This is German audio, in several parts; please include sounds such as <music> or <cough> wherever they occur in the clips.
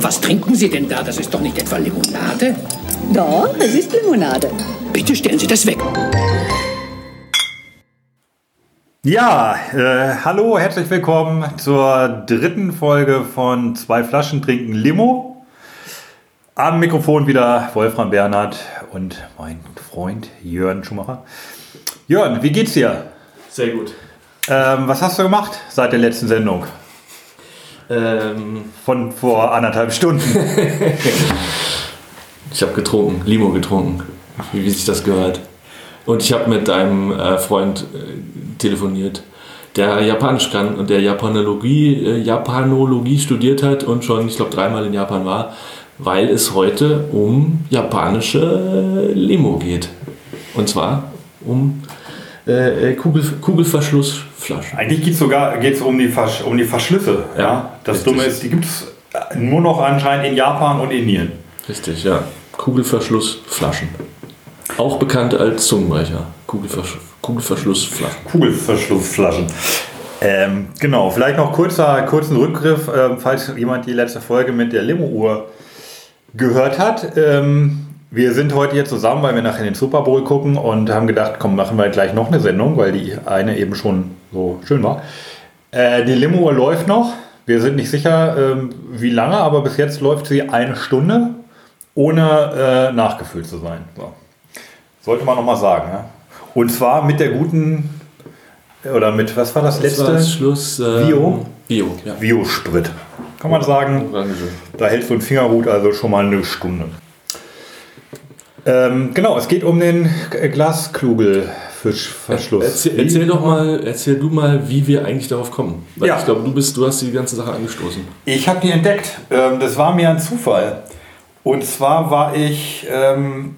Was trinken Sie denn da? Das ist doch nicht etwa Limonade? Doch, es ist Limonade. Bitte stellen Sie das weg. Ja, äh, hallo, herzlich willkommen zur dritten Folge von Zwei Flaschen trinken Limo. Am Mikrofon wieder Wolfram Bernhard und mein Freund Jörn Schumacher. Jörn, wie geht's dir? Sehr gut. Ähm, was hast du gemacht seit der letzten Sendung? Ähm, Von vor anderthalb Stunden. <laughs> ich habe getrunken, Limo getrunken, wie, wie sich das gehört. Und ich habe mit einem äh, Freund äh, telefoniert, der Japanisch kann und der Japanologie, äh, Japanologie studiert hat und schon, ich glaube, dreimal in Japan war, weil es heute um japanische Limo geht. Und zwar um äh, Kugel, Kugelverschlussflaschen. Eigentlich geht es sogar geht's um, die Versch um die Verschlüsse. Ja, das richtig. Dumme ist, die gibt es nur noch anscheinend in Japan und Indien. Richtig, ja. Kugelverschlussflaschen. Auch bekannt als Zungenbrecher. Kugelversch Kugelverschlussflaschen. Kugelverschlussflaschen. Ähm, genau, vielleicht noch kurzer, kurzen Rückgriff, ähm, falls jemand die letzte Folge mit der Limo-Uhr gehört hat. Ähm, wir sind heute hier zusammen, weil wir nachher den Super Bowl gucken und haben gedacht, komm, machen wir gleich noch eine Sendung, weil die eine eben schon so schön war. Äh, die Limo-Uhr läuft noch. Wir sind nicht sicher, ähm, wie lange, aber bis jetzt läuft sie eine Stunde, ohne äh, nachgefüllt zu sein. So. Sollte man nochmal sagen. Ja? Und zwar mit der guten, oder mit, was war das Das letzte? war das Schluss. ähm, Bio? Bio, ja. Biosprit. Kann man sagen, Orange. da hält so ein Fingerhut also schon mal eine Stunde. Ähm, genau, es geht um den Glaskugelfischverschluss. Erzähl, erzähl doch mal, erzähl du mal, wie wir eigentlich darauf kommen. Weil Ja. ich glaube, du bist, du hast die ganze Sache angestoßen. Ich habe die entdeckt. Ähm, das war mir ein Zufall. Und zwar war ich ähm,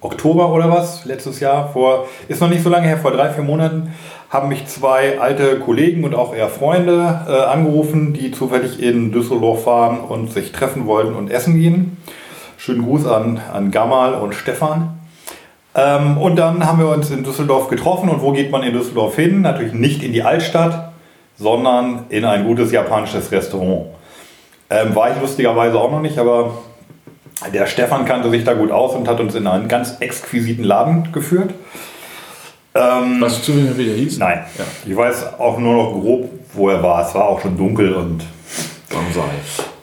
Oktober oder was, letztes Jahr, vor, ist noch nicht so lange her, vor drei, vier Monaten, haben mich zwei alte Kollegen und auch eher Freunde äh, angerufen, die zufällig in Düsseldorf waren und sich treffen wollten und essen gehen. Schönen Gruß an, an Gamal und Stefan. Ähm, und dann haben wir uns in Düsseldorf getroffen. Und wo geht man in Düsseldorf hin? Natürlich nicht in die Altstadt, sondern in ein gutes japanisches Restaurant. Ähm, war ich lustigerweise auch noch nicht, aber der Stefan kannte sich da gut aus und hat uns in einen ganz exquisiten Laden geführt. Ähm, Weißt du zufällig, wie der hieß? Nein, Ja. ich weiß auch nur noch grob, wo er war. Es war auch schon dunkel und Bonsai.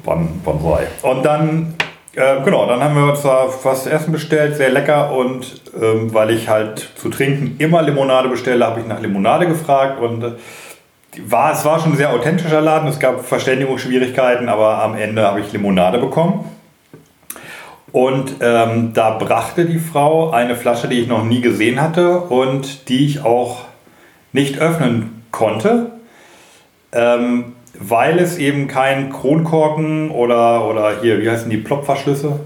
Bon, Bonsai. Und dann, äh, genau, dann haben wir da was zu essen bestellt, sehr lecker. Und ähm, weil ich halt zu trinken immer Limonade bestelle, habe ich nach Limonade gefragt. Und äh, war, es war schon ein sehr authentischer Laden. Es gab Verständigungsschwierigkeiten, aber am Ende habe ich Limonade bekommen. Und ähm, da brachte die Frau eine Flasche, die ich noch nie gesehen hatte und die ich auch nicht öffnen konnte, ähm, weil es eben kein Kronkorken oder, oder hier, wie heißen die, Plopverschlüsse?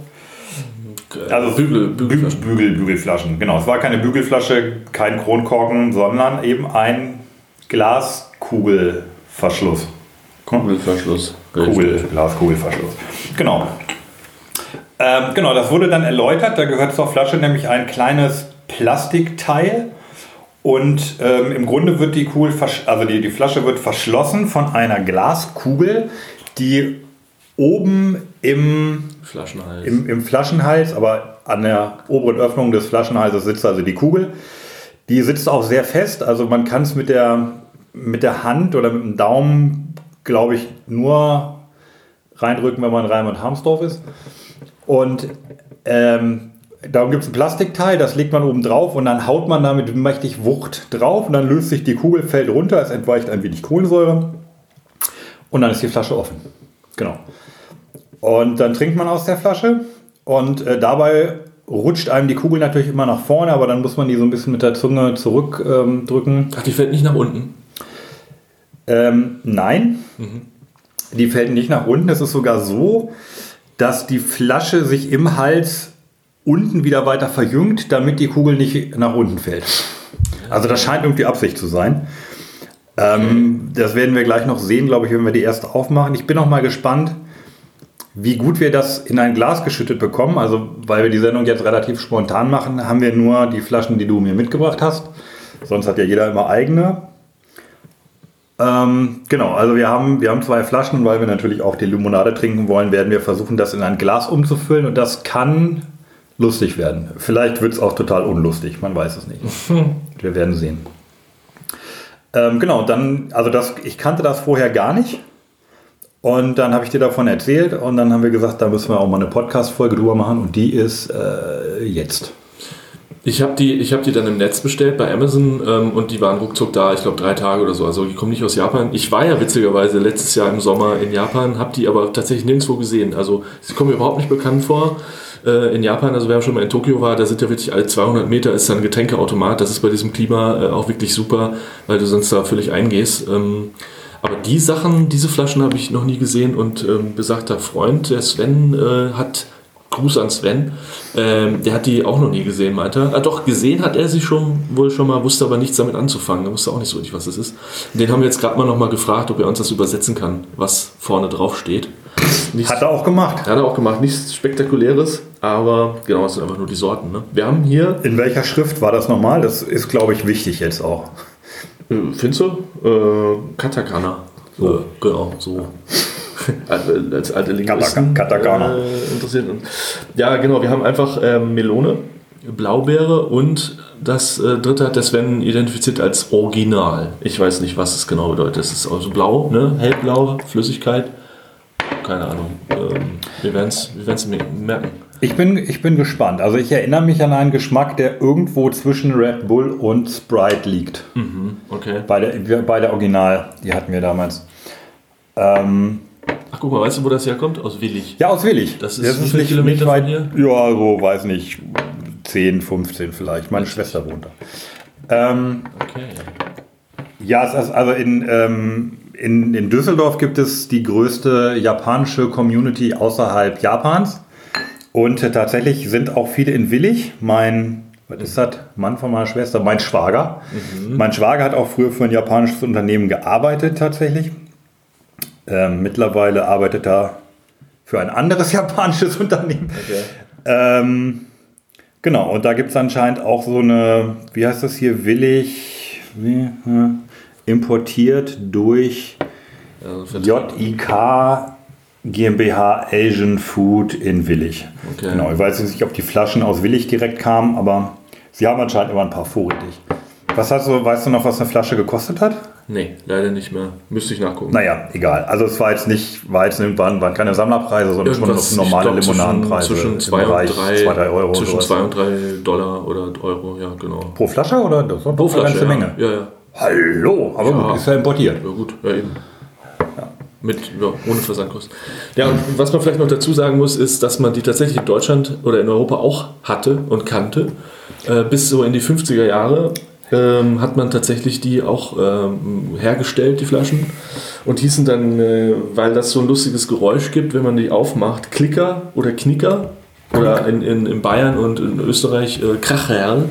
Also Bügel, Bügel, Bügelflaschen. Bügel, Bügelflaschen. Genau, es war keine Bügelflasche, kein Kronkorken, sondern eben ein Glaskugelverschluss. Kugelverschluss. Kugel, Glaskugelverschluss. Genau. Ähm, genau, das wurde dann erläutert. Da gehört zur Flasche nämlich ein kleines Plastikteil. Und ähm, im Grunde wird die Kugel, also die, die Flasche wird verschlossen von einer Glaskugel, die oben im Flaschenhals. im, im Flaschenhals, aber an der oberen Öffnung des Flaschenhalses sitzt also die Kugel. Die sitzt auch sehr fest, also man kann es mit der, mit der Hand oder mit dem Daumen, glaube ich, nur reindrücken, wenn man in und Harmsdorf ist. Und ähm, darum gibt es ein Plastikteil, das legt man oben drauf und dann haut man damit mächtig Wucht drauf und dann löst sich die Kugel, fällt runter, es entweicht ein wenig Kohlensäure und dann ist die Flasche offen. Genau. Und dann trinkt man aus der Flasche und äh, dabei rutscht einem die Kugel natürlich immer nach vorne, aber dann muss man die so ein bisschen mit der Zunge zurückdrücken. Ähm. Ach, die fällt nicht nach unten. ähm, nein, die fällt nicht nach unten. Es ist sogar so, dass die Flasche sich im Hals unten wieder weiter verjüngt, damit die Kugel nicht nach unten fällt. Also das scheint irgendwie Absicht zu sein. Ähm, das werden wir gleich noch sehen, glaube ich, wenn wir die erste aufmachen. Ich bin auch mal gespannt, wie gut wir das in ein Glas geschüttet bekommen. Also, weil wir die Sendung jetzt relativ spontan machen, haben wir nur die Flaschen, die du mir mitgebracht hast. Sonst hat ja jeder immer eigene. Ähm, genau, also wir haben, wir haben zwei Flaschen, weil wir natürlich auch die Limonade trinken wollen, werden wir versuchen, das in ein Glas umzufüllen und das kann lustig werden. Vielleicht wird es auch total unlustig, man weiß es nicht. <laughs> wir werden sehen. Ähm, genau, dann, also das, ich kannte das vorher gar nicht. Und dann habe ich dir davon erzählt und dann haben wir gesagt, da müssen wir auch mal eine Podcast-Folge drüber machen und die ist äh, jetzt. Ich habe die, ich hab die dann im Netz bestellt bei Amazon ähm, und die waren ruckzuck da, ich glaube drei Tage oder so. Also die kommen nicht aus Japan. Ich war ja witzigerweise letztes Jahr im Sommer in Japan, habe die aber tatsächlich nirgendwo gesehen. Also sie kommen mir überhaupt nicht bekannt vor. Äh, in Japan, also wer schon mal in Tokio war, da sind ja wirklich alle 200 Meter ist dann ein Getränkeautomat. Das ist bei diesem Klima äh, auch wirklich super, weil du sonst da völlig eingehst. Ähm, aber die Sachen, diese Flaschen habe ich noch nie gesehen und ähm, besagter Freund, der Sven, äh, hat Gruß an Sven. Ähm, der hat die auch noch nie gesehen, meinte er. Ah, doch, gesehen hat er sie schon wohl schon mal, wusste aber nichts damit anzufangen. Er wusste auch nicht so richtig, was das ist. Den haben wir jetzt gerade mal nochmal gefragt, ob er uns das übersetzen kann, was vorne drauf steht. Nichts, Hat er auch gemacht. hat er auch gemacht. Nichts Spektakuläres, aber genau, es sind einfach nur die Sorten. Ne? Wir haben hier, In welcher Schrift war das nochmal? Das ist, glaube ich, wichtig jetzt auch. äh, findest du? Äh, Katakana. So. Äh, genau, so. <laughs> Als- alte Linguisten Katakana. äh, interessiert. Ja, genau, wir haben einfach ähm, Melone, Blaubeere und das äh, dritte hat der Sven identifiziert als Original. Ich weiß nicht, was es genau bedeutet. Es ist also blau, ne? hellblaue Flüssigkeit. Keine Ahnung. Ähm, wir werden es wir werden's merken. Ich bin, ich bin gespannt. Also ich erinnere mich an einen Geschmack, der irgendwo zwischen Red Bull und Sprite liegt. Okay. Bei, der, bei der Original, die hatten wir damals. Ähm, Ach, guck mal, weißt du, wo das herkommt? Aus Willig. ja, aus Willig. Das ist wie viele Kilometer weit, von hier? Ja, so weiß nicht, 10, 15 vielleicht. Meine Schwester wohnt da. Ähm, Okay. Ja, es ist also in, ähm, in, in Düsseldorf gibt es die größte japanische Community außerhalb Japans. Und tatsächlich sind auch viele in Willig. Mein, was ist das? Mann von meiner Schwester, mein Schwager. Mein Schwager hat auch früher für ein japanisches Unternehmen gearbeitet, tatsächlich. Ähm, mittlerweile arbeitet er für ein anderes <laughs> japanisches Unternehmen. okay. Ähm, genau, und da gibt es anscheinend auch so eine, wie heißt das hier, willig, wie, äh, importiert durch Also JIK GmbH Asian Food in Willig. Okay. Genau, ich weiß jetzt nicht, ob die Flaschen aus Willig direkt kamen, aber sie haben anscheinend immer ein paar vorrätig. Was hast du, weißt du noch, was eine Flasche gekostet hat? Nee, leider nicht mehr. Müsste ich nachgucken. Naja, egal. Also es war jetzt nicht, war jetzt irgendwann, waren keine Sammlerpreise, sondern Irgendwas, schon normale glaub, Limonadenpreise. Zwischen im 2 und Bereich 3 zwei, drei Euro. Zwischen sowas. 2 und 3 Dollar oder Euro, ja, genau. Pro Flasche oder? Das war doch eine ganze ja. Menge. Ja, ja. Hallo, aber Ja. gut, ist ja importiert. Ja, gut, ja, eben. Mit, ja, ohne Versandkosten. Ja, und was man vielleicht noch dazu sagen muss, ist, dass man die tatsächlich in Deutschland oder in Europa auch hatte und kannte. Äh, bis so in die 50er Jahre ähm, hat man tatsächlich die auch ähm, hergestellt, die Flaschen. Und hießen dann, äh, weil das so ein lustiges Geräusch gibt, wenn man die aufmacht, Klicker oder Knicker. Oder in, in, in Bayern und in Österreich äh, Kracherl.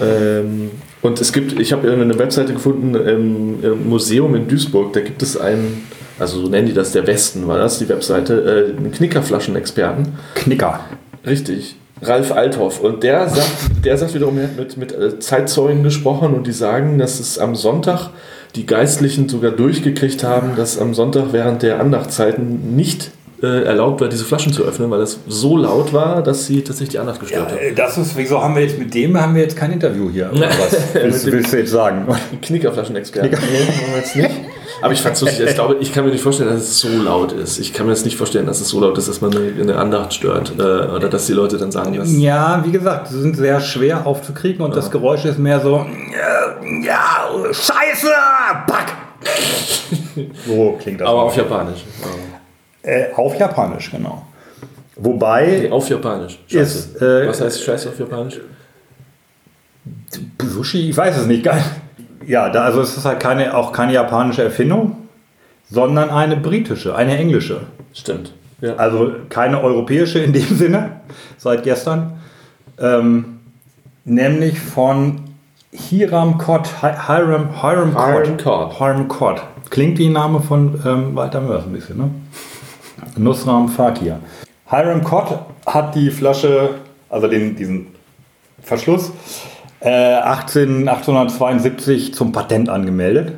Ähm, und es gibt, ich habe eine Webseite gefunden, im, Museum in Duisburg, da gibt es einen, also so nennen die das, der Westen war das, die Webseite, äh, einen Knickerflaschenexperten. Knicker. Richtig. Ralf Althoff. Und der sagt, der sagt wiederum, er hat mit, mit äh, Zeitzeugen gesprochen und die sagen, dass es am Sonntag die Geistlichen sogar durchgekriegt haben, dass am Sonntag während der Andachtszeiten nicht äh, erlaubt war, diese Flaschen zu öffnen, weil das so laut war, dass sie tatsächlich die Andacht gestört hat. Äh, Das ist, wieso haben wir jetzt mit dem haben wir jetzt kein Interview hier? Oder <laughs> was willst, willst du jetzt sagen? <laughs> Knickerflaschenexperten. Nee, machen wir jetzt nicht. <laughs> Aber ich fand's lustig. Ich glaube, ich kann mir nicht vorstellen, dass es so laut ist. Ich kann mir jetzt nicht vorstellen, dass es so laut ist, dass man eine, Andacht stört. Äh, oder dass die Leute dann sagen, dass. Ja, wie gesagt, sie sind sehr schwer aufzukriegen und das Geräusch ist mehr so, äh, ja, Scheiße, Pack. So klingt das. Aber auf Japanisch. Äh, auf Japanisch, genau. Wobei, Nee, auf Japanisch. Scheiße. Ist, äh, Was heißt Scheiße auf Japanisch? Sushi, ich weiß es nicht. Ja, da, also es ist halt keine, auch keine japanische Erfindung, sondern eine britische, eine englische. Stimmt. Ja. Also keine europäische in dem Sinne, seit gestern. Ähm, nämlich von Hiram Cott, Hi- Hiram, Hiram Hiram Cott. Cott. Hiram Cott. Klingt wie ein Name von ähm, Walter Mörs ein bisschen, ne? Nusram Fakir. Hiram Cott hat die Flasche, also den, diesen Verschluss, äh, 18, 1872 zum Patent angemeldet.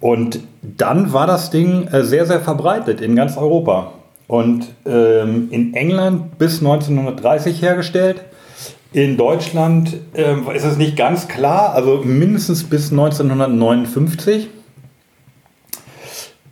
Und dann war das Ding äh, sehr, sehr verbreitet in ganz Europa. Und ähm, in England bis 1930 hergestellt. In Deutschland ähm, ist es nicht ganz klar, also mindestens bis 1959.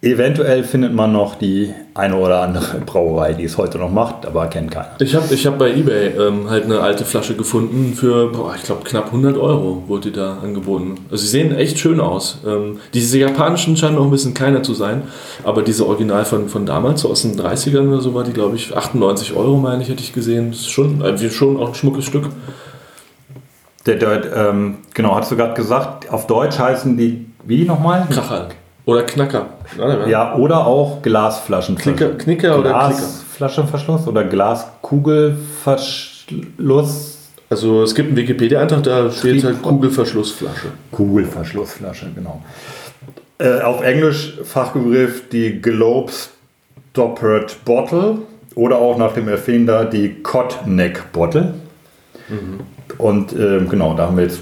Eventuell findet man noch die eine oder andere Brauerei, die es heute noch macht, aber kennt keiner. Ich habe ich hab bei eBay ähm, halt eine alte Flasche gefunden für, boah, ich glaube, knapp 100 Euro wurde die da angeboten. Also sie sehen echt schön aus. Ähm, diese japanischen scheinen noch ein bisschen kleiner zu sein, aber diese Original von, von damals, so aus den 30ern oder so, war die, glaube ich, 98 Euro, meine ich, hätte ich gesehen. Das ist schon, äh, schon auch ein schmuckes Stück. Der, der, ähm, genau, hast du gerade gesagt, auf Deutsch heißen die, wie nochmal? Kracher. Oder Knacker. Ja, oder auch Glasflaschenverschluss. Knicker, Knicker oder? Glasflaschenverschluss oder Glaskugelverschluss. Also es gibt einen Wikipedia-Eintrag, da steht halt Kugelverschlussflasche. Kugelverschlussflasche, genau. Äh, auf Englisch Fachbegriff die Globe Stoppered Bottle oder auch nach dem Erfinder die Cod Neck Bottle. Mhm. Und äh, genau, da haben wir jetzt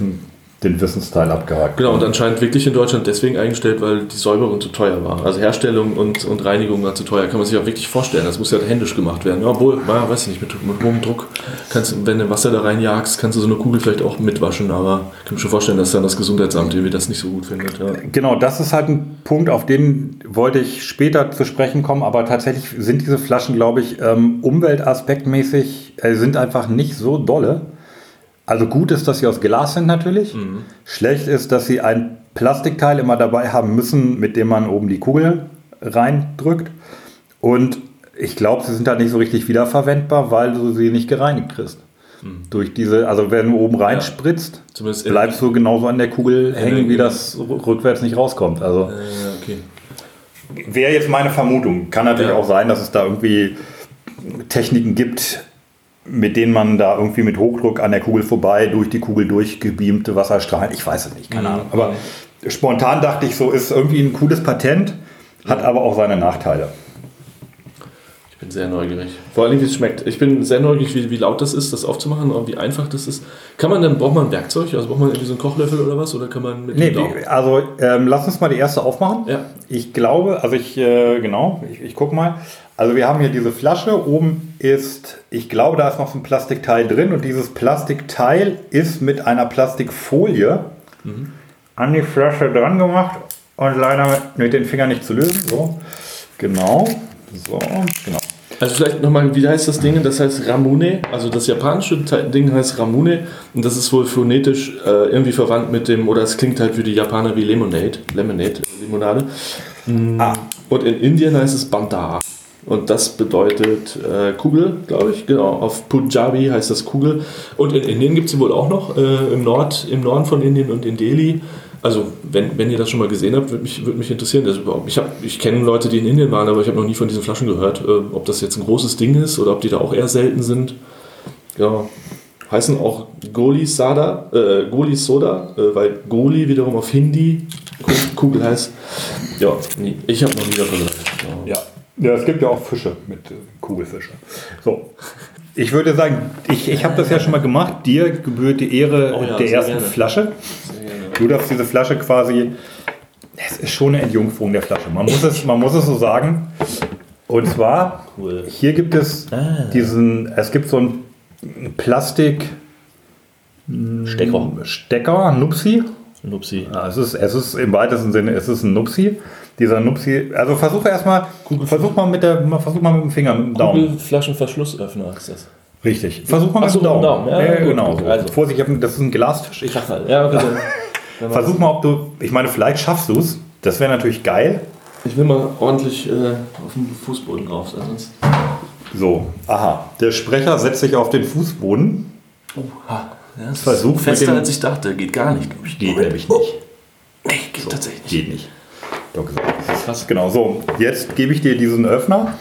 den Wissensteil abgehakt. Genau, und anscheinend wirklich in Deutschland deswegen eingestellt, weil die Säuberung zu teuer war. Also Herstellung und, und Reinigung war zu teuer. Kann man sich auch wirklich vorstellen. Das muss ja händisch gemacht werden. Obwohl, ja, weiß ich nicht, mit, mit hohem Druck, kannst, wenn du Wasser da reinjagst, kannst du so eine Kugel vielleicht auch mitwaschen. Aber ich kann mir schon vorstellen, dass dann das Gesundheitsamt irgendwie das nicht so gut findet. Ja. Genau, das ist halt ein Punkt, auf den wollte ich später zu sprechen kommen. Aber tatsächlich sind diese Flaschen, glaube ich, ähm, umweltaspektmäßig, äh, sind einfach nicht so dolle. Also gut ist, dass sie aus Glas sind natürlich. Mhm. Schlecht ist, dass sie ein Plastikteil immer dabei haben müssen, mit dem man oben die Kugel reindrückt. Und ich glaube, sie sind da nicht so richtig wiederverwendbar, weil du sie nicht gereinigt kriegst. Mhm. Durch diese, also wenn du oben reinspritzt, ja. bleibst du genauso an der Kugel hängen, wie das rückwärts nicht rauskommt. Also äh, okay. wäre jetzt meine Vermutung. Kann natürlich ja. auch sein, dass es da irgendwie Techniken gibt, mit denen man da irgendwie mit Hochdruck an der Kugel vorbei durch die Kugel durchgebeamte Wasserstrahlen, ich weiß es nicht, keine mhm. Ahnung. Aber spontan dachte ich so, ist irgendwie ein cooles Patent, hat aber auch seine Nachteile. Ich bin sehr neugierig. Vor allem, wie es schmeckt. Ich bin sehr neugierig, wie, wie laut das ist, das aufzumachen und wie einfach das ist. Kann man dann, braucht man ein Werkzeug? Also braucht man irgendwie so einen Kochlöffel oder was? Oder kann man mit Nee, also ähm, lass uns mal die erste aufmachen. Ja. Ich glaube, also ich, äh, genau, ich, ich gucke mal. Also wir haben hier diese Flasche, oben ist, ich glaube, da ist noch so ein Plastikteil drin und dieses Plastikteil ist mit einer Plastikfolie mhm. an die Flasche dran gemacht und leider mit den Fingern nicht zu lösen. So, genau, so, genau. Also vielleicht nochmal, wie heißt das Ding? Das heißt Ramune, also das japanische Ding heißt Ramune und das ist wohl phonetisch äh, irgendwie verwandt mit dem, oder es klingt halt für die Japaner wie Lemonade, Lemonade, Limonade. Mm. Ah. Und in Indien heißt es Banda. Und das bedeutet äh, Kugel, glaube ich. Genau, auf Punjabi heißt das Kugel. Und in Indien gibt es sie wohl auch noch, äh, im, Nord, im Norden von Indien und in Delhi. Also, wenn, wenn ihr das schon mal gesehen habt, würde mich, würd mich interessieren. Also, ich ich kenne Leute, die in Indien waren, aber ich habe noch nie von diesen Flaschen gehört. Äh, ob das jetzt ein großes Ding ist oder ob die da auch eher selten sind. Ja, heißen auch Goli Sada, äh, Goli Soda, äh, weil Goli wiederum auf Hindi Kugel heißt. Ja, ich habe noch nie davon gehört. Ja. Ja, es gibt ja auch Fische mit äh, Kugelfische. So. Ich würde sagen, ich, ich habe das ja schon mal gemacht. Dir gebührt die Ehre oh ja, der ersten gerne. Flasche. Du darfst diese Flasche quasi. Es ist schon eine Entjungferung der Flasche. Man muss es, man muss es so sagen. Und zwar, cool. hier gibt es ah. diesen, es gibt so einen Plastik Stecker. Stecker, Nupsi. Nupsi. Ja, es, ist, es ist im weitesten Sinne, es ist ein Nupsi dieser Nupsi. Also versuche erstmal, versuch mal mit der, versuch mal mit dem Finger, mit dem Daumen. Kugelflaschenverschlussöffner ist das. Richtig. Versuch mal mit dem Daumen. Daumen. Ja, ja, genau. Gut. Also. Vorsicht, das ist ein Glastisch. Ich, ja, okay. <laughs> Versuch mal, ob du, ich meine, vielleicht schaffst du es. Das wäre natürlich geil. Ich will mal ordentlich äh, auf den Fußboden drauf. Sonst. So, aha. Der Sprecher setzt sich auf den Fußboden. Oha. Ja, Versuch fester als ich dachte. Geht gar nicht, glaube ich. Geht nämlich nicht. Nee, geht so, tatsächlich nicht. Geht nicht. Doch Krass. Genau, so. Jetzt gebe ich dir diesen Öffner.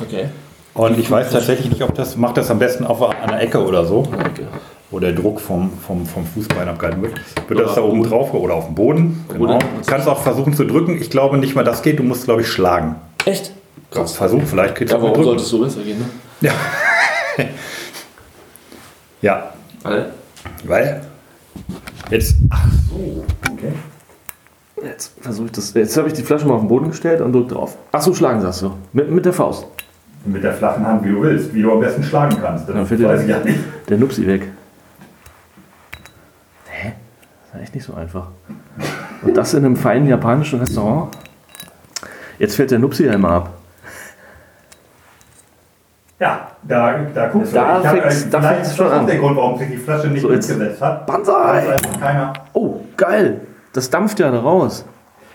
Okay. Und ich weiß tatsächlich nicht, ob das, macht das am besten auf einer Ecke oder so. Okay. Wo der Druck vom, vom, vom Fußbein abgehalten wird. Wird das da oben drauf oder auf dem Boden? Genau. Du kannst auch versuchen zu drücken. Ich glaube nicht mal, das geht. Du musst, glaube ich, schlagen. Echt? Krass. Versuch, vielleicht geht es ja, warum sollte es so besser gehen, ne? Ja. <laughs> ja. Weil? Weil. Jetzt. Ach so. Okay. Jetzt versuche ich das. Jetzt habe ich die Flasche mal auf den Boden gestellt und drücke drauf. Achso, schlagen sagst du. Mit, mit der Faust. Mit der flachen Hand, wie du willst, wie du am besten schlagen kannst. Das Dann fällt weiß ich ja nicht. der Nupsi weg. Hä? Das ist echt nicht so einfach. Und das in einem feinen japanischen Restaurant? Jetzt fällt der Nupsi einmal ab. Ja, da, da guckst Da du. Ich fängt's- da fängt's ist schon das auch an. der Grund, warum sich die Flasche nicht So, jetzt- durchgesetzt hat. Banzai! Es einfach keiner. Oh, geil! Das dampft ja da raus.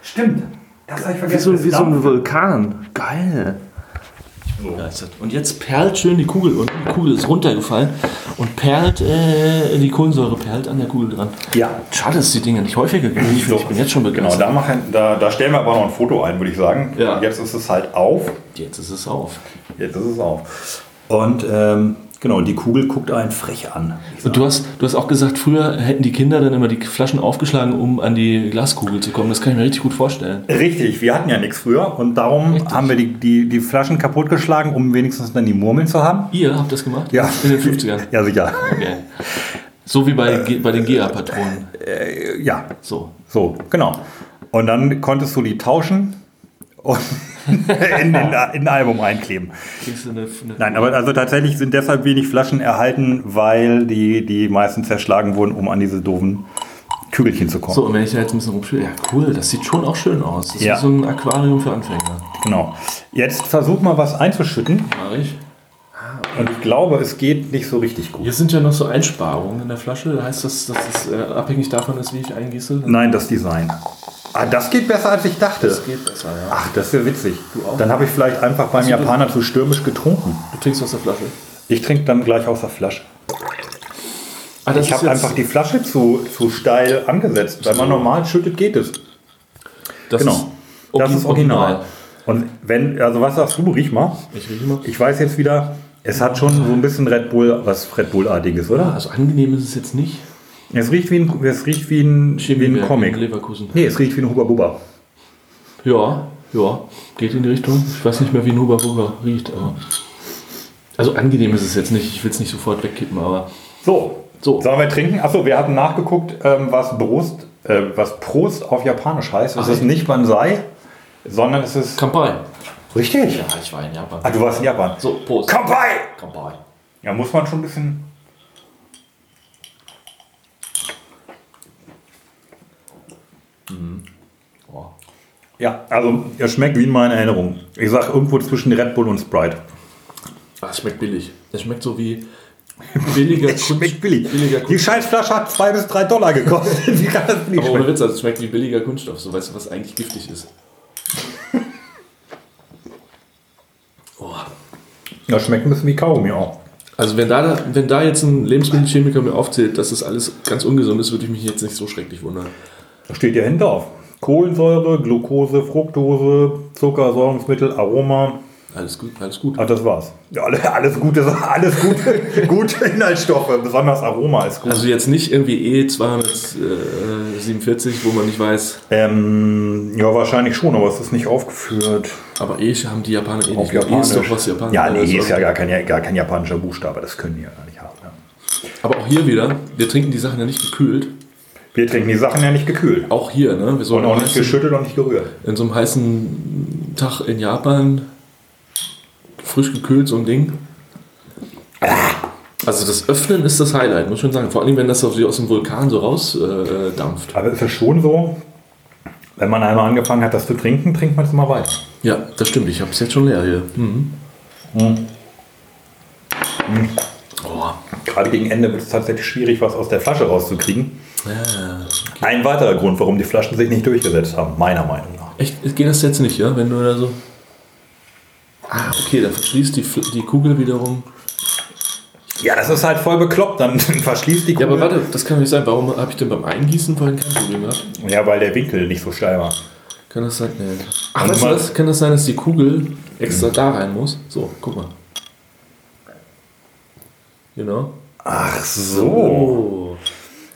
Stimmt. Das habe ich Wie vergessen. so, Das wie so ein. Vulkan. Geil. So. Und jetzt perlt schön die Kugel unten. Die Kugel ist runtergefallen und perlt, äh, die Kohlensäure perlt an der Kugel dran. Ja. Schade, dass die Dinge nicht häufiger gemacht Ich, So. ich bin jetzt schon Genau, begeistert. da, machen, da, da stellen wir aber noch ein Foto ein, würde ich sagen. Ja. Jetzt ist es halt auf. Jetzt ist es auf. Jetzt ist es auf. Und ähm, genau, die Kugel guckt einen frech an. Und du hast, du hast auch gesagt, früher hätten die Kinder dann immer die Flaschen aufgeschlagen, um an die Glaskugel zu kommen. Das kann ich mir richtig gut vorstellen. Richtig, wir hatten ja nichts früher und darum Richtig. haben wir die, die, die Flaschen kaputtgeschlagen, um wenigstens dann die Murmeln zu haben. Ihr habt das gemacht? Ja. In den 50ern? <laughs> Ja, sicher. Okay. So wie bei, Ge- bei den GEA-Patronen. Ja, So. so, genau. Und dann konntest du die tauschen und <laughs> in, in, in ein Album einkleben. Nein, aber also tatsächlich sind deshalb wenig Flaschen erhalten, weil die, die meisten zerschlagen wurden, um an diese doofen Kügelchen zu kommen. So, und wenn ich da jetzt ein bisschen rumspiele, ja cool, das sieht schon auch schön aus. Das ist Ja. wie so ein Aquarium für Anfänger. Genau. Jetzt versuch mal was einzuschütten Mach ich. Und ich glaube, es geht nicht so richtig gut. Hier sind ja noch so Einsparungen in der Flasche. Heißt das, dass es äh, abhängig davon ist, wie ich eingieße? Nein, das Design. Ah, das geht besser, als ich dachte. Das geht besser, ja. Ach, das ist ja witzig. auch? Dann habe ich vielleicht einfach beim Japaner zu stürmisch getrunken. Du trinkst aus der Flasche. Ich trinke dann gleich aus der Flasche. Ah, Ich habe einfach die Flasche zu, zu steil angesetzt. Wenn man normal schüttet, geht es. das Genau. Ist das ist original. Und wenn, also was sagst du, riech mal. Ich rieche mal. Ich weiß jetzt wieder, es hat schon so ein bisschen Red Bull, was Red Bull-artiges, oder? Also angenehm ist es jetzt nicht. Es riecht wie ein, es riecht wie ein, wie ein Comic. Leverkusen. Nee, es riecht wie ein Huba Buba. Ja, ja, geht in die Richtung. Ich weiß nicht mehr, wie ein Huber Burger riecht, aber. Also angenehm ist es jetzt nicht. Ich will es nicht sofort wegkippen, aber. So, So. sollen wir trinken? Achso, wir hatten nachgeguckt, ähm, was, Brust, äh, was Prost auf Japanisch heißt. Es Ach, ist nicht Banzai, sondern es ist... Kampai. Richtig? Ja, ich war in Japan. Ah, du warst in Japan. So, Prost. Kampai! Kampai. Ja, muss man schon ein bisschen... Oh. Ja, also er schmeckt wie in meiner Erinnerung. Ich sag irgendwo zwischen Red Bull und Sprite. Ah, es schmeckt billig. Es schmeckt so wie billiger <laughs> Es schmeckt billig. Billiger Die. Scheißflasche hat zwei bis drei Dollar gekostet. <laughs> Wie kann das billig Aber ohne? Witz, also es schmeckt wie billiger Kunststoff. So weißt du, was eigentlich giftig ist. Oh. Das schmeckt ein bisschen wie Kaugummi auch. Also wenn da, wenn da jetzt ein Lebensmittelchemiker mir aufzählt, dass das alles ganz ungesund ist, würde ich mich jetzt nicht so schrecklich wundern. Da steht ja hinten drauf. Kohlensäure, Glucose, Fructose, Zucker, Säurungsmittel, Aroma. Alles gut, alles gut. Ach, das war's. Ja, alle- alles gute, alles gute, <laughs> gute Inhaltsstoffe. Besonders Aroma ist gut. Also jetzt nicht irgendwie E247, wo man nicht weiß, Ähm, ja, wahrscheinlich schon, aber es ist nicht aufgeführt. aber E haben die Japaner eh Auf nicht. E ist doch was Japaner. Ja, nee, Also- ist ja gar kein, gar kein japanischer Buchstabe. Das können die ja gar nicht haben. Ja. Aber auch hier wieder, wir trinken die Sachen ja nicht gekühlt. Wir trinken die Sachen ja nicht gekühlt. Auch hier, ne? Wir Und auch nicht geschüttelt und nicht gerührt. in so einem heißen Tag in Japan frisch gekühlt, so ein Ding. Also das Öffnen ist das Highlight, muss ich schon sagen. Vor allem, wenn das so aus dem Vulkan so rausdampft. Äh, dampft. Aber ist es schon so, wenn man einmal angefangen hat, das zu trinken, trinkt man es immer weiter. ja, das stimmt. Ich habe es jetzt schon leer hier. Mhm. Oh. Gerade gegen Ende wird es tatsächlich schwierig, was aus der Flasche rauszukriegen. Ja. Ein weiterer Grund, warum die Flaschen sich nicht durchgesetzt haben, meiner Meinung nach. Echt, geht das jetzt nicht, ja? Wenn du da so. Ah, okay, dann verschließt die, die Kugel wiederum. Ja, das ist halt voll bekloppt, dann <laughs> verschließt die Ja, Kugel. aber warte, das kann nicht sein. Warum habe ich denn beim Eingießen vorhin kein Problem gehabt? Ja, weil der Winkel nicht so steil war. Kann das sein? Nee. Ach, weißt du was? Kann das sein, dass die Kugel extra da rein muss? So, guck mal. Genau. Ach so. Oh.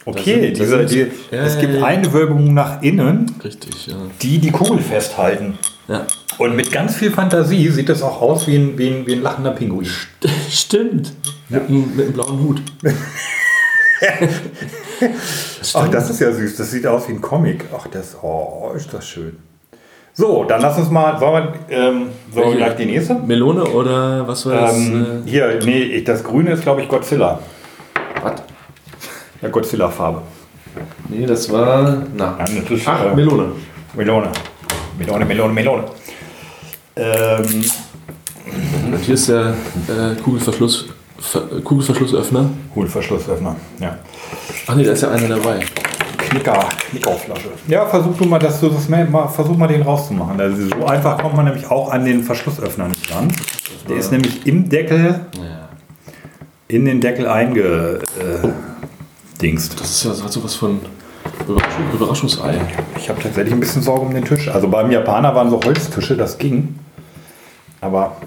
Okay, sind- diese, da die, Ja, es ja, gibt ja. Einwölbungen nach innen, Richtig, ja. die die Kugel festhalten. Ja. Und mit ganz viel Fantasie sieht das auch aus wie ein, wie ein, wie ein lachender Pinguin. <laughs> Stimmt. Mit, einem, mit einem blauen Hut. <laughs> Ach, das ist ja süß. Das sieht aus wie ein Comic. Ach, das, oh, ist das schön. So, dann lass uns mal, sollen wir, ähm, sollen wir gleich die nächste? Melone oder was war das? Ähm, hier, nee, ich- das Grüne ist, glaube ich, Godzilla. Äh? Ja, Godzilla-Farbe. Nee, das war. Na. Ja, das ist, Ach, äh, Melone. Melone. Melone, Melone, Melone. Ähm, Und hier ist der äh, Kugelverschluss, Ver, Kugelverschlussöffner. Hohlverschlussöffner. Ja. Ach nee, da ist ja einer dabei. Knicker, Knickerflasche. Ja, versuch du mal, dass du das mal, versuch mal den rauszumachen. Also so einfach kommt man nämlich auch an den Verschlussöffner nicht ran. Der ist nämlich im Deckel, Ja. in den Deckel eingedingst. Das ist ja hat sowas von Überraschung, Überraschungsei. Ich habe tatsächlich ein bisschen Sorge um den Tisch. Also beim Japaner waren so Holztische, das ging. Aber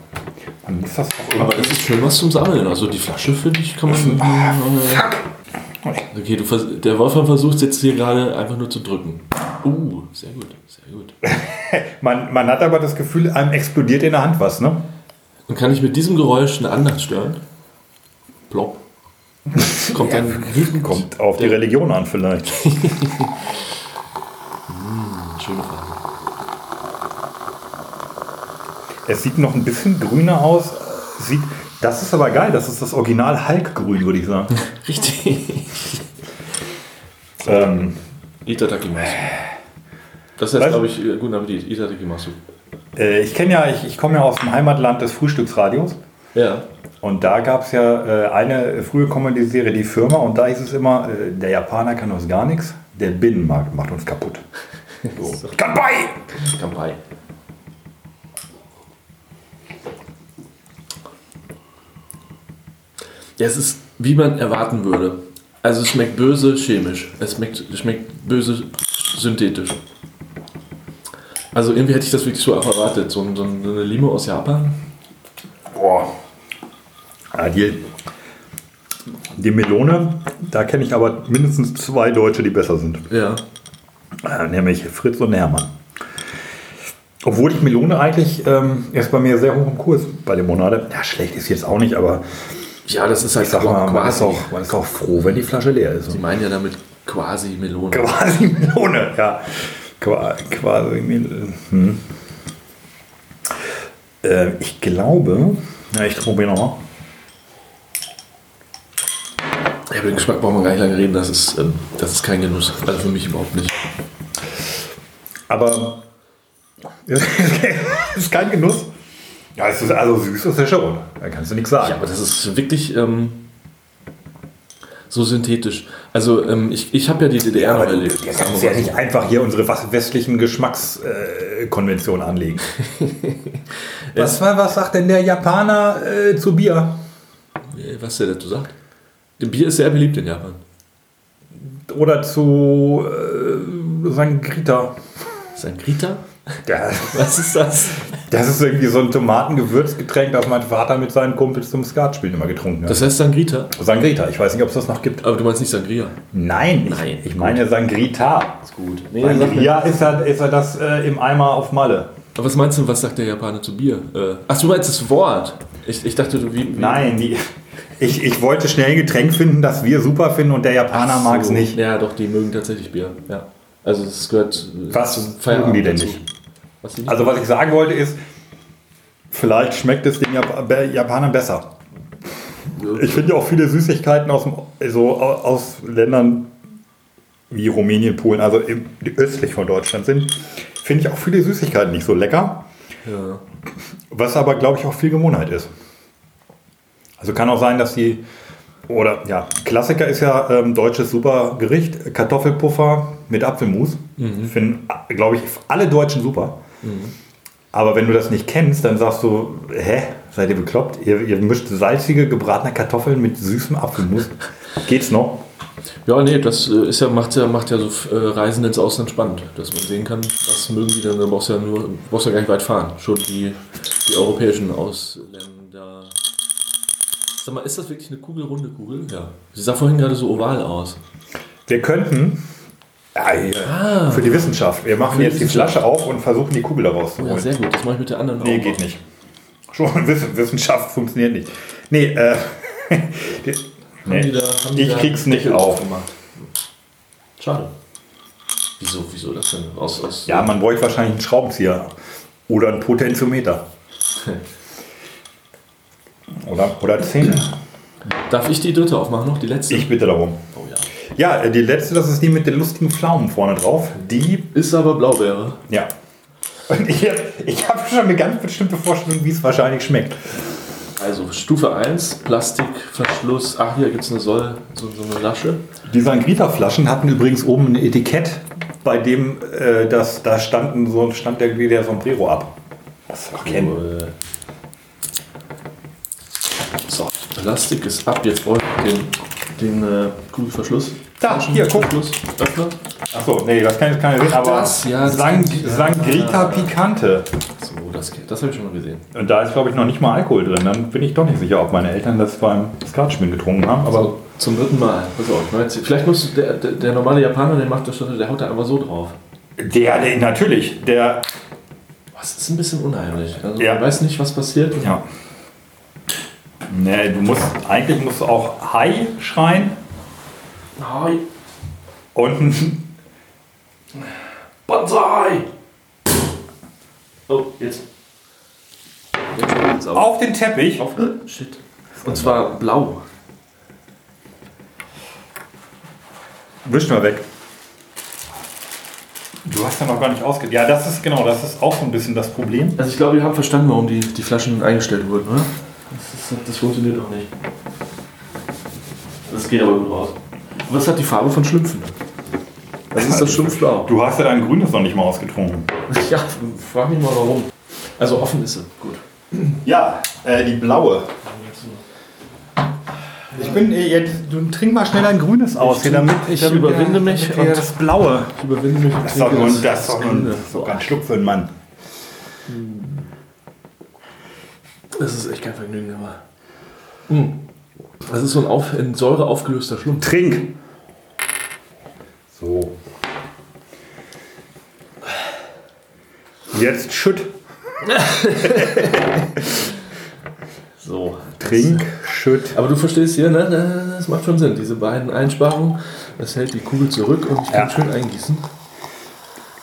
man muss das auch Aber irgendwie. das ist schön was zum Sammeln. Also die Flasche, finde ich, kann man. Ah, Fuck! Okay, du der Wolfram versucht jetzt hier gerade einfach nur zu drücken. Uh, sehr gut, sehr gut. <laughs> Man, man hat aber das Gefühl, einem explodiert in der Hand was, ne? Und kann ich mit diesem Geräusch eine Andacht stören? Plopp. Kommt dann wütend. Kommt auf die Religion an vielleicht. <laughs> Schöne Frage. Es sieht noch ein bisschen grüner aus. Sieht, das ist aber geil, das ist das Original Hulk-Grün, würde ich sagen. <laughs> Richtig. ähm, Itadakimasu. Das heißt, glaube ich, äh, guten Appetit. Itadakimasu. äh, ich kenne ja, ich, ich komme ja aus dem Heimatland des Frühstücksradios. Ja. Und da gab es ja äh, eine frühe Comedy-Serie, die Firma, und da hieß es immer, äh, der Japaner kann uns gar nichts, der Binnenmarkt macht uns kaputt. <laughs> So. Kanpai! Kampai. Ja, es ist, wie man erwarten würde. Also es schmeckt böse chemisch. Es schmeckt, es schmeckt böse synthetisch. Also irgendwie hätte ich das wirklich so auch erwartet. So, so eine Limo aus Japan. Boah. Ja, die, die Melone, da kenne ich aber mindestens zwei Deutsche, die besser sind. Ja. Äh, nämlich Fritz und Hermann. Obwohl ich Melone eigentlich ähm, ist bei mir sehr hoch im Kurs bei Limonade. Ja, schlecht ist jetzt auch nicht, aber Ja, das ist halt ich sag mal, man ist, quasi. auch, man ist auch froh, wenn die Flasche leer ist. Die meinen ja damit quasi Melone. Quasi Melone, ja. Qua, quasi Melone. Hm. Äh, ich glaube, ja, ich probiere nochmal. Ja, über den Geschmack brauchen wir gar nicht lange reden. Das ist, ähm, das ist kein Genuss. Also für mich überhaupt nicht. Aber <laughs> es ist kein Genuss. Ja, es ist also süß ist ja schon. Da kannst du nichts sagen. Ja, aber das ist wirklich ähm, so synthetisch. Also ähm, ich, ich habe ja die DDR du erlebt. du kannst ja nicht einfach hier unsere westlichen Geschmackskonventionen anlegen. <laughs> was, was sagt denn der Japaner äh, zu Bier? Äh, Was der dazu sagt. Bier ist sehr beliebt in Japan. Oder zu äh, Sangrita? Sangrita? Ja, <laughs> Was ist das? das ist irgendwie so ein Tomatengewürzgetränk, das mein Vater mit seinen Kumpels zum Skatspielen immer getrunken hat. Das heißt Sangrita? Sangrita, ich weiß nicht, ob es das noch gibt. Aber du meinst nicht Sangria? Nein, ich, Nein, ich meine Sangrita. Ist gut. Nee, Sangria ist ja, ist ja das äh, im Eimer auf Malle. Aber was meinst du, was sagt der Japaner zu Bier? Äh, ach, du meinst das Wort. Ich, ich dachte, du wie. wie Nein, die, ich, ich wollte schnell ein Getränk finden, das wir super finden und der Japaner Ach mag es so. nicht. Ja, doch, die mögen tatsächlich Bier. Ja. Also das gehört Was mögen die denn dazu. nicht? Was die? Also was ich sagen wollte ist, vielleicht schmeckt es den Japanern besser. Ich finde ja auch viele Süßigkeiten aus, dem, so au- aus Ländern wie Rumänien, Polen, also östlich von Deutschland sind, finde ich auch viele Süßigkeiten nicht so lecker. ja. Was aber, glaube ich, auch viel Gewohnheit ist. Also kann auch sein, dass die, oder ja, Klassiker ist ja ähm, deutsches Supergericht, Kartoffelpuffer mit Apfelmus. Finden, glaube ich, alle Deutschen super. Aber wenn du das nicht kennst, dann sagst du, hä, seid ihr bekloppt? Ihr, ihr mischt salzige, gebratene Kartoffeln mit süßem Apfelmus. <laughs> Geht's noch? Ja, nee, das äh, ist ja, macht ja, macht ja so äh, Reisen ins Ausland spannend, dass man sehen kann, was mögen die denn, da brauchst du ja nur, brauchst ja gar nicht weit fahren. Schon die, die europäischen Ausländer. Sag mal, ist das wirklich eine kugelrunde Kugel? Ja. Sie sah vorhin gerade so oval aus. Wir könnten, ja, hier, für die Wissenschaft, wir machen Für jetzt die. Flasche auf und versuchen die Kugel daraus zu Ja, holen. sehr gut, das mache ich mit der anderen Nee, auch. geht nicht. <laughs> Schon Wiss- Wissenschaft funktioniert nicht. Nee, äh, <laughs> die- Nee. die da, haben die Ich da krieg's nicht auf. gemacht. Schade. Wieso, wieso das denn? Aus, aus Ja, man bräuchte wahrscheinlich einen Schraubenzieher oder einen Potentiometer. <laughs> Oder, oder Zähne. Darf ich die dritte aufmachen noch? Die letzte? Ich bitte darum. Oh ja. Ja, die letzte, das ist die mit den lustigen Pflaumen vorne drauf. Die, Ist aber Blaubeere. ja. Und ich, ich habe schon eine ganz bestimmte Vorstellung, wie es wahrscheinlich schmeckt. Also Stufe 1, Plastikverschluss. Ach, hier gibt es eine Soll, so, so eine Lasche. Die Sangrita-Flaschen hatten übrigens oben ein Etikett, bei dem äh, das, da standen so, stand irgendwie der Sombrero ab. Das wir kennen. Cool. So, Plastik ist ab. Jetzt brauche ich den, den äh, Kugelverschluss. Da, hier, guck. Öffner. Achso, nee, das kann jetzt keiner sehen, aber das, ja, das Sang ich- Sangrita Picante. So, das, das habe ich schon mal gesehen. Und da ist, glaube ich, noch nicht mal Alkohol drin. Dann bin ich doch nicht sicher, ob meine Eltern das beim Skatspielen getrunken haben. Aber So, zum dritten Mal. Jetzt- Vielleicht muss der, der, der normale Japaner, der macht das schon, der haut da einfach so drauf. der, der natürlich, der. Was ist ein bisschen unheimlich. Also Ja. man weiß nicht, was passiert. Ja. Nee, du musst, eigentlich musst du auch Hi schreien Hi. und Banzai! Oh, jetzt. Jetzt auf. auf den Teppich. Auf. Shit. Und zwar blau. Wisch mal weg. Du hast ja noch gar nicht ausge... Ja, das ist genau, das ist auch so ein bisschen das Problem. Also ich glaube, wir haben verstanden, warum die, die Flaschen eingestellt wurden, oder? Das, das funktioniert auch nicht. Das geht aber gut raus. Was hat die Farbe von Schlümpfen? Das ist das Schlumpfblau. Du hast ja dein Grünes noch nicht mal ausgetrunken. <laughs> Ja, frag mich mal warum. Also offen ist sie. Gut. Ja, äh, die blaue. Ich bin äh, jetzt, du trink mal schnell ein grünes aus, hier, damit ich damit überwinde der- mich und- das blaue. Ich überwinde mich und Das ist doch nur, das ist doch nur Ende. ein, so ein Schluck für einen Mann. Das ist echt kein Vergnügen, aber. Hm. Das ist so ein auf, in Säure aufgelöster Schlumpf. Trink! So. Jetzt schütt. <laughs> So. Trink, schütt. Aber du verstehst hier, ne? Das macht schon Sinn. Diese beiden Einsparungen, das hält die Kugel zurück und ich kann Ja. schön eingießen.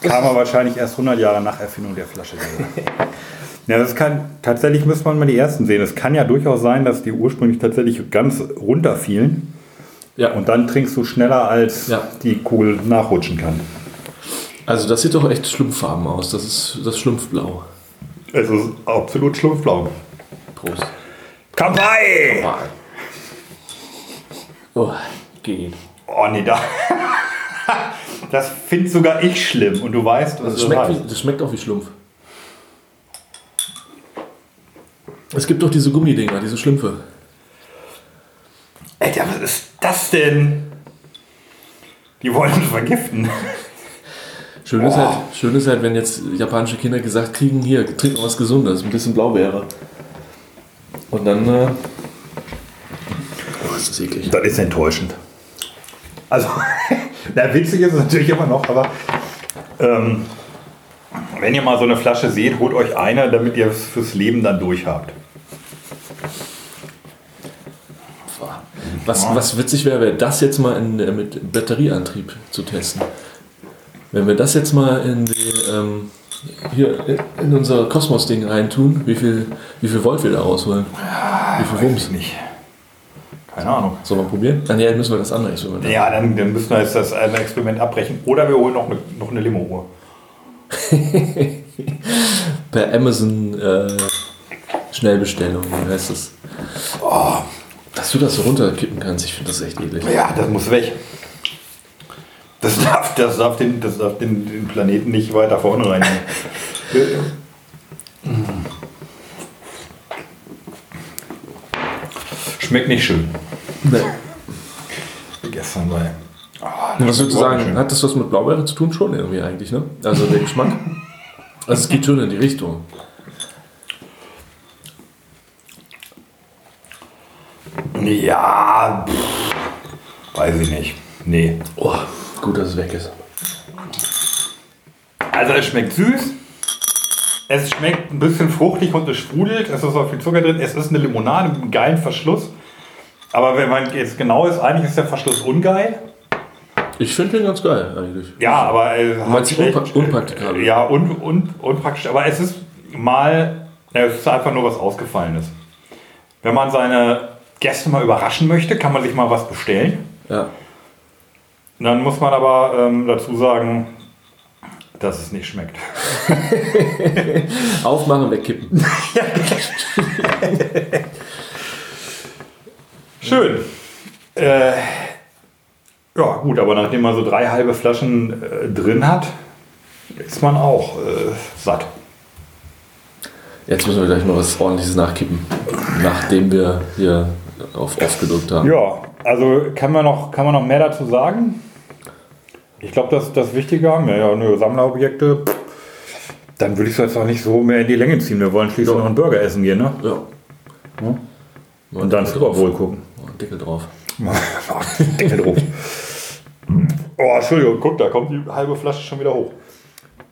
Kam er wahrscheinlich erst 100 Jahre nach Erfindung der Flasche. <laughs> ja, das kann, tatsächlich müsste man mal die ersten sehen. Es kann ja durchaus sein, dass die ursprünglich tatsächlich ganz runterfielen Ja. und dann trinkst du schneller, als Ja. die Kugel nachrutschen kann. Also das sieht doch echt schlumpffarben aus. Das ist das Schlumpfblau. Es ist absolut schlumpfblau. Prost. Kampai! Oh, geht. Oh nee, da. <laughs> Das finde sogar ich schlimm und du weißt, was Das das schmeckt, wie, das schmeckt auch wie Schlumpf. Es gibt doch diese Gummidinger, diese Schlümpfe. Alter, was ist das denn? Die wollen vergiften. Schön ist, halt, schön ist halt, wenn jetzt japanische Kinder gesagt kriegen, hier, trink mal was Gesundes, ein bisschen Blaubeere. Und dann, äh, oh, ist das eklig. Das ist enttäuschend. Also, <laughs> na, witzig ist es natürlich immer noch, aber ähm, wenn ihr mal so eine Flasche seht, holt euch eine, damit ihr es fürs Leben dann durch habt. Was, was witzig wäre, wäre das jetzt mal in, mit Batterieantrieb zu testen. Wenn wir das jetzt mal in die, ähm, hier in- unser Kosmos-Ding reintun, wie viel, wie viel Volt wir da rausholen? Wie viel Wumms? nicht. Keine Ahnung. Sollen wir probieren? Ah, dann müssen wir das andere Experiment machen. Ja, dann, dann müssen wir jetzt das Experiment abbrechen. Oder wir holen noch eine, noch eine Limo-Uhr. <laughs> Per Amazon äh, Schnellbestellung, wie heißt das? Dass du das so runterkippen kannst, ich finde das echt eklig. Ja, das muss weg. Das darf, das darf, den, das darf den, den Planeten nicht weiter verunreinigen. Schmeckt nicht schön. Nee. Gestern bei. Was würdest du sagen? Schön. Hat das was mit Blaubeere zu tun? Schon irgendwie eigentlich, ne? Also der Geschmack. Also es geht schon in die Richtung. Ja, pff, weiß ich nicht. Nee. Oh, gut, dass es weg ist. Also es schmeckt süß. Es schmeckt ein bisschen fruchtig und es sprudelt. Es ist auch viel Zucker drin. Es ist eine Limonade mit einem geilen Verschluss. Aber wenn man jetzt genau ist, eigentlich ist der Verschluss ungeil. Ich finde den ganz geil eigentlich. Ja, aber äh, schlecht- unpra- unpraktikabel? Ja, un, un, unpraktisch. Aber es ist mal, es ist einfach nur was Ausgefallenes. Wenn man seine Gäste mal überraschen möchte, kann man sich mal was bestellen. Ja. Dann muss man aber ähm, dazu sagen, dass es nicht schmeckt. <laughs> Aufmachen, wegkippen. <laughs> Schön. Äh, ja, gut, aber nachdem man so drei halbe Flaschen äh, drin hat, ist man auch äh, satt. Jetzt müssen wir gleich mal was ordentliches nachkippen. Nachdem wir hier auf Off gedrückt haben. Ja, also kann man noch, kann man noch mehr dazu sagen? Ich glaube, das das Wichtige haben wir ja nur Sammlerobjekte. Dann würde ich es jetzt auch nicht so mehr in die Länge ziehen. Wir wollen schließlich Ja. noch einen Burger essen gehen, ne? Ja. Und dann Super Bowl gucken. Deckel drauf. <laughs> Deckel drauf. Oh, Entschuldigung, guck, da kommt die halbe Flasche schon wieder hoch.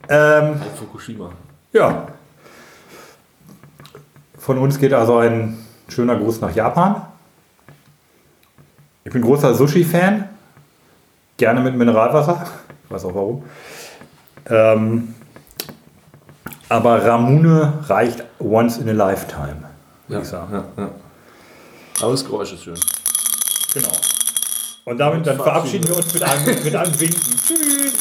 Ähm, Fukushima. ja. Von uns geht also ein schöner Gruß nach Japan. Ich bin großer Sushi-Fan. Gerne mit Mineralwasser. Ich weiß auch warum. Ähm, aber Ramune reicht once in a lifetime, würde Ja, ich sagen. ja, ja. Aber das Geräusch ist schön. Genau. Und damit dann verabschieden wir uns mit einem, mit einem Winken. Tschüss.